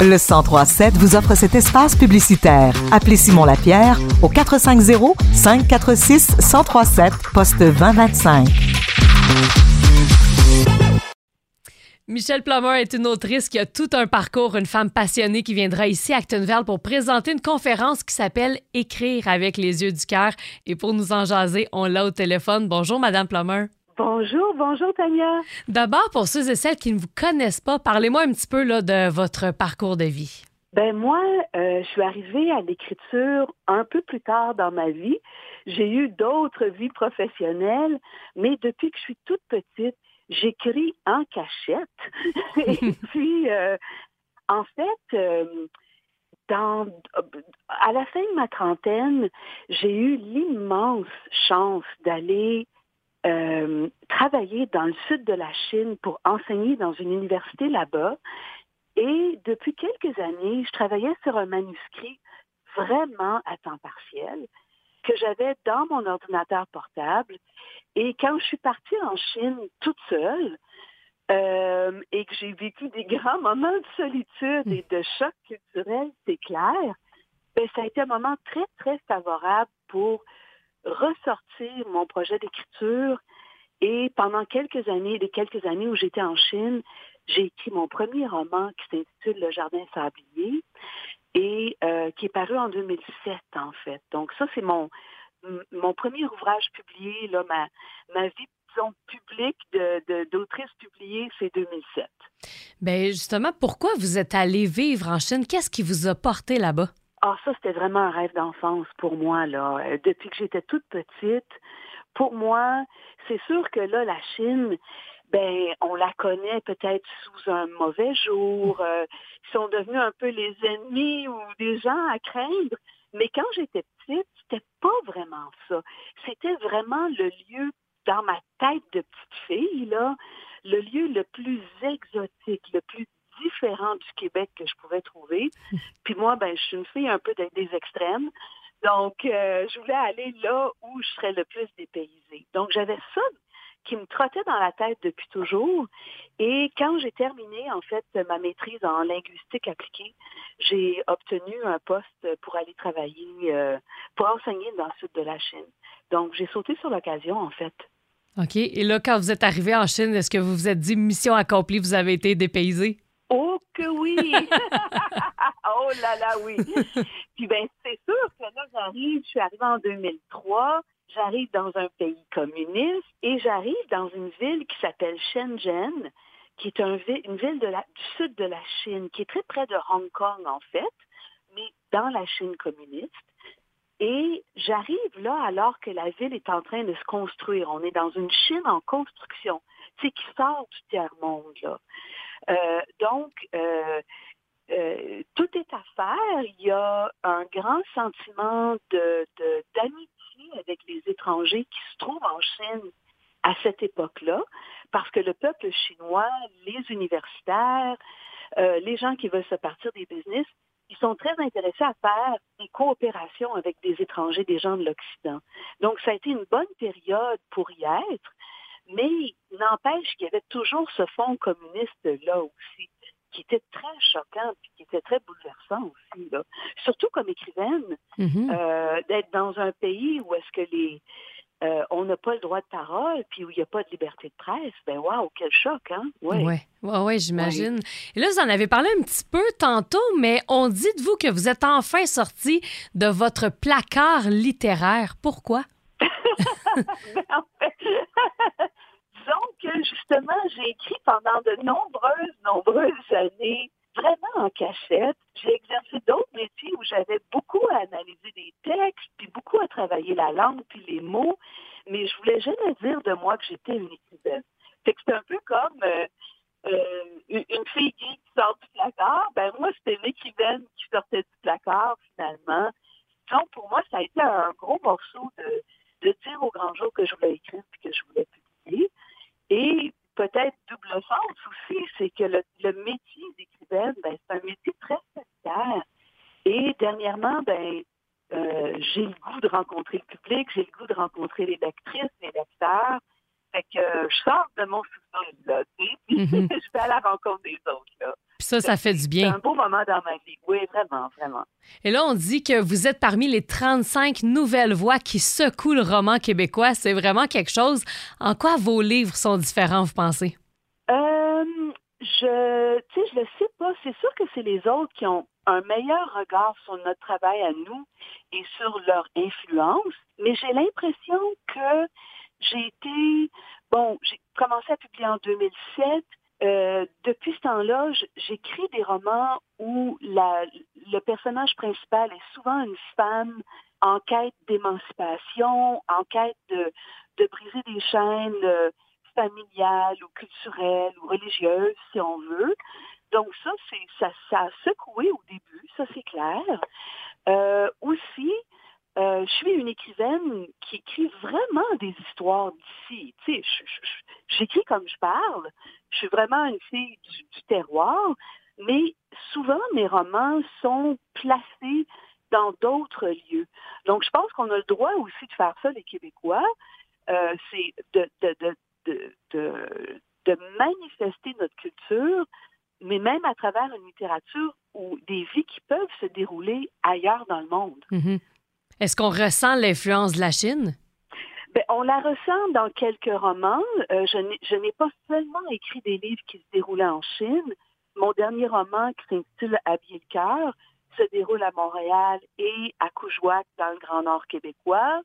Le 1037 vous offre cet espace publicitaire. Appelez Simon Lapierre au 450 546 1037 poste 2025. Michelle Plummer est une autrice qui a tout un parcours, une femme passionnée qui viendra ici à Actonville pour présenter une conférence qui s'appelle Écrire avec les yeux du cœur. Et pour nous en jaser, on l'a au téléphone. Bonjour, Madame Plummer. Bonjour, bonjour Tania. D'abord, pour ceux et celles qui ne vous connaissent pas, parlez-moi un petit peu là, de votre parcours de vie. Ben moi, euh, je suis arrivée à l'écriture un peu plus tard dans ma vie. J'ai eu d'autres vies professionnelles, mais depuis que je suis toute petite, j'écris en cachette. Et puis, euh, en fait, euh, dans, à la fin de ma trentaine, j'ai eu l'immense chance d'aller euh, travailler dans le sud de la Chine pour enseigner dans une université là-bas. Et depuis quelques années, je travaillais sur un manuscrit vraiment à temps partiel que j'avais dans mon ordinateur portable. Et quand je suis partie en Chine toute seule, euh, et que j'ai vécu des grands moments de solitude et de choc culturel, c'est clair, ben, ça a été un moment très, très favorable pour ressortir mon projet d'écriture. Et pendant quelques années, les quelques années où j'étais en Chine, j'ai écrit mon premier roman qui s'intitule Le Jardin sablier et euh, qui est paru en 2007 en fait. Donc ça c'est mon mon premier ouvrage publié là ma ma vie disons, publique de d'autrice publiée c'est 2007. Ben justement pourquoi vous êtes allé vivre en Chine? Qu'est-ce qui vous a porté là-bas? Ah, ça, c'était vraiment un rêve d'enfance pour moi, là. Euh, depuis que j'étais toute petite, pour moi, c'est sûr que là, la Chine, ben, on la connaît peut-être sous un mauvais jour. Euh, ils sont devenus un peu les ennemis ou des gens à craindre. Mais quand j'étais petite, c'était pas vraiment ça. C'était vraiment le lieu dans ma tête de petite fille, là, le lieu le plus exotique, le plus différent du Québec que je pouvais trouver. Puis moi, ben, je suis une fille un peu des, extrêmes. Donc, euh, je voulais aller là où je serais le plus dépaysée. Donc, j'avais ça qui me trottait dans la tête depuis toujours. Et quand j'ai terminé, en fait, ma maîtrise en linguistique appliquée, j'ai obtenu un poste pour aller travailler, euh, pour enseigner dans le sud de la Chine. Donc, j'ai sauté sur l'occasion, en fait. OK. Et là, quand vous êtes arrivé en Chine, est-ce que vous vous êtes dit mission accomplie, vous avez été dépaysé? Oh que oui! oh là là, oui. Puis ben c'est sûr que là, j'arrive, je suis arrivée en 2003, j'arrive dans un pays communiste et j'arrive dans une ville qui s'appelle Shenzhen, qui est un, une ville de la, du sud de la Chine, qui est très près de Hong Kong en fait, mais dans la Chine communiste. Et j'arrive là alors que la ville est en train de se construire. On est dans une Chine en construction, c'est qui sort du tiers-monde. là. Euh, donc, euh, euh, tout est à faire. Il y a un grand sentiment de, d'amitié avec les étrangers qui se trouvent en Chine à cette époque-là, parce que le peuple chinois, les universitaires, les gens qui veulent se partir des business, ils sont très intéressés à faire des coopérations avec des étrangers, des gens de l'Occident. Donc, ça a été une bonne période pour y être. Mais n'empêche qu'il y avait toujours ce fond communiste-là aussi, qui était très choquant, puis qui était très bouleversant aussi. Là. Surtout comme écrivaine, mm-hmm. euh, d'être dans un pays où est-ce que les euh, on n'a pas le droit de parole, puis où il n'y a pas de liberté de presse, ben waouh, quel choc, hein? Oui, ouais. ouais, ouais, j'imagine. Et là, vous en avez parlé un petit peu tantôt, mais on dit de vous que vous êtes enfin sorti de votre placard littéraire. Pourquoi? Disons que justement, j'ai écrit pendant de nombreuses, nombreuses années, vraiment en cachette. J'ai exercé d'autres métiers où j'avais beaucoup à analyser des textes, puis beaucoup à travailler la langue, puis les mots, mais je voulais jamais dire de moi que j'étais une écrivaine. C'est un peu comme euh, euh, une fille qui sort du placard. Ben moi, c'était une écrivaine qui sortait du placard, finalement. Donc, pour moi, ça a été un gros morceau de, de dire au grand jour que je voulais écrire puis que je voulais publier. Et peut-être double sens aussi, c'est que le, métier d'écrivaine, ben, c'est un métier très solitaire. Et dernièrement, ben, euh, j'ai le goût de rencontrer le public, j'ai le goût de rencontrer les lectrices, les lecteurs. Fait que je sors de mon sous-sol, là, mm-hmm. je vais à la rencontre des autres, là. Puis ça, ça fait du C'est bien. un beau moment dans ma vie. Oui, vraiment, vraiment. Et là, on dit que vous êtes parmi les 35 nouvelles voix qui secouent le roman québécois. C'est vraiment quelque chose. En quoi vos livres sont différents, vous pensez? Euh, je, tu sais, je le sais pas. C'est sûr que c'est les autres qui ont un meilleur regard sur notre travail à nous et sur leur influence. Mais j'ai l'impression que j'ai été, bon, j'ai commencé à publier en 2007. Euh, depuis ce temps-là, j'écris des romans où la, le personnage principal est souvent une femme en quête d'émancipation, en quête de, de briser des chaînes euh, familiales ou culturelles ou religieuses, si on veut. Donc ça, ça, ça a secoué au début, ça c'est clair. Euh, aussi, euh, je suis une écrivaine qui écrit vraiment des histoires d'ici. Tu sais, j'écris comme je parle. Je suis vraiment une fille du, terroir, mais souvent mes romans sont placés dans d'autres lieux. Donc je pense qu'on a le droit aussi de faire ça, les Québécois. Euh, c'est de, manifester notre culture, mais même à travers une littérature ou des vies qui peuvent se dérouler ailleurs dans le monde. Mhm. Est-ce qu'on ressent l'influence de la Chine? Ben, on la ressent dans quelques romans. Euh, je n'ai- pas seulement écrit des livres qui se déroulaient en Chine. Mon dernier roman, qui s'intitule Habiller le cœur, se déroule à Montréal et à Coujouac, dans le Grand Nord québécois.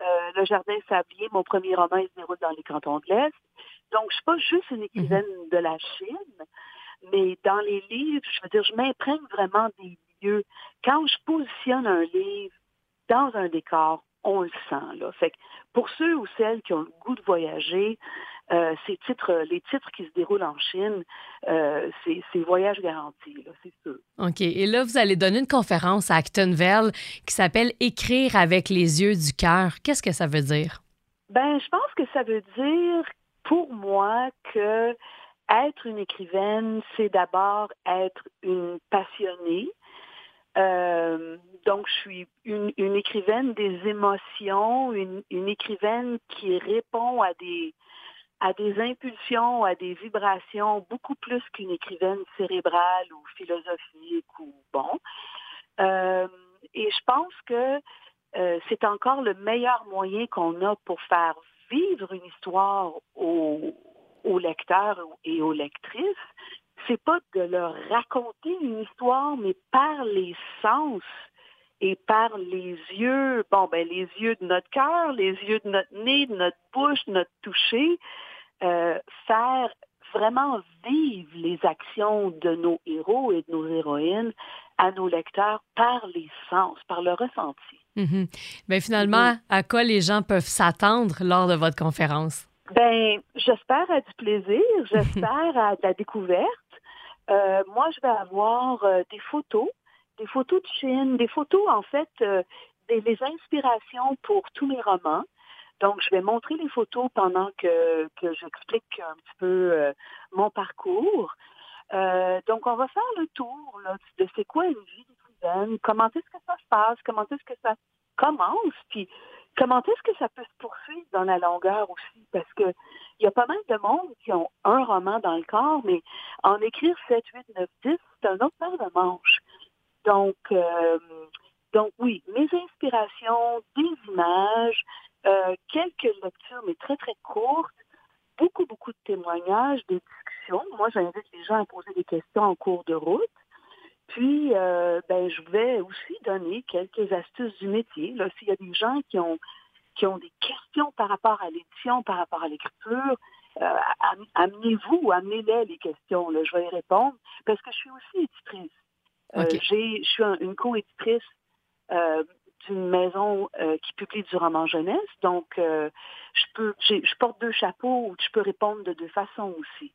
Euh, le Jardin Sablier, mon premier roman, il se déroule dans les cantons de l'Est. Donc, je suis pas juste une écrivaine de la Chine, mais dans les livres, je veux dire, je m'imprègne vraiment des lieux. Quand je positionne un livre dans un décor, on le sent. Là. Fait que pour ceux ou celles qui ont le goût de voyager, euh, ces titres, les titres qui se déroulent en Chine, euh, c'est voyage garanti, là, c'est sûr. OK. Et là, vous allez donner une conférence à Actonville qui s'appelle Écrire avec les yeux du cœur. Qu'est-ce que ça veut dire? Ben, je pense que ça veut dire pour moi que être une écrivaine, c'est d'abord être une passionnée. Euh, donc, je suis une, écrivaine des émotions, une, écrivaine qui répond à des à des impulsions, à des vibrations, beaucoup plus qu'une écrivaine cérébrale ou philosophique ou bon. Euh, et je pense que euh, c'est encore le meilleur moyen qu'on a pour faire vivre une histoire aux lecteurs et aux lectrices. C'est pas de leur raconter une histoire, mais par les sens et par les yeux, bon, ben, les yeux de notre cœur, les yeux de notre nez, de notre bouche, de notre toucher, euh, faire vraiment vivre les actions de nos héros et de nos héroïnes à nos lecteurs par les sens, par le ressenti. Mhm. Ben, finalement, à quoi les gens peuvent s'attendre lors de votre conférence? Ben, j'espère à du plaisir, j'espère à de la découverte. Euh, moi, je vais avoir euh, des photos, des photos de Chine, des photos, en fait, euh, des, inspirations pour tous mes romans. Donc, je vais montrer les photos pendant que, que j'explique un petit peu mon parcours. Donc, on va faire le tour là, de c'est quoi une vie d'écrivaine, comment est-ce que ça se passe, comment est-ce que ça commence, puis comment est-ce que ça peut se poursuivre dans la longueur aussi, parce que il y a pas mal de monde qui ont un roman dans le corps, mais en écrire 7, 8, 9, 10, c'est un autre paire de manches. Donc, euh, donc oui, mes inspirations, des images, euh, quelques lectures, mais très, très courtes, beaucoup, beaucoup de témoignages, des discussions. Moi, j'invite les gens à poser des questions en cours de route. Puis, euh, ben, je vais aussi donner quelques astuces du métier. S'il y a des gens qui ont qui ont des questions par rapport à l'édition, par rapport à l'écriture, euh, am- amenez-vous ou amenez-les les questions. Là, je vais y répondre parce que je suis aussi éditrice. Euh, j'ai, je suis un- une co-éditrice d'une maison qui publie du roman jeunesse, donc je peux, je porte deux chapeaux où je peux répondre de deux façons aussi.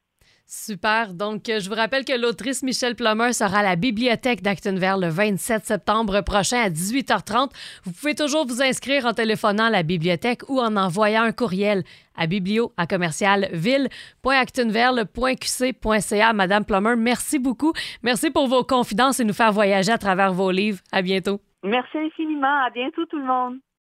Super. Donc, euh, je vous rappelle que l'autrice Michelle Plummer sera à la bibliothèque d'Actonville le 27 septembre prochain à 18h30. Vous pouvez toujours vous inscrire en téléphonant à la bibliothèque ou en envoyant un courriel à biblio à commercial ville.actonville.qc.ca. Madame Plummer, merci beaucoup. Merci pour vos confidences et nous faire voyager à travers vos livres. À bientôt. Merci infiniment. À bientôt tout le monde.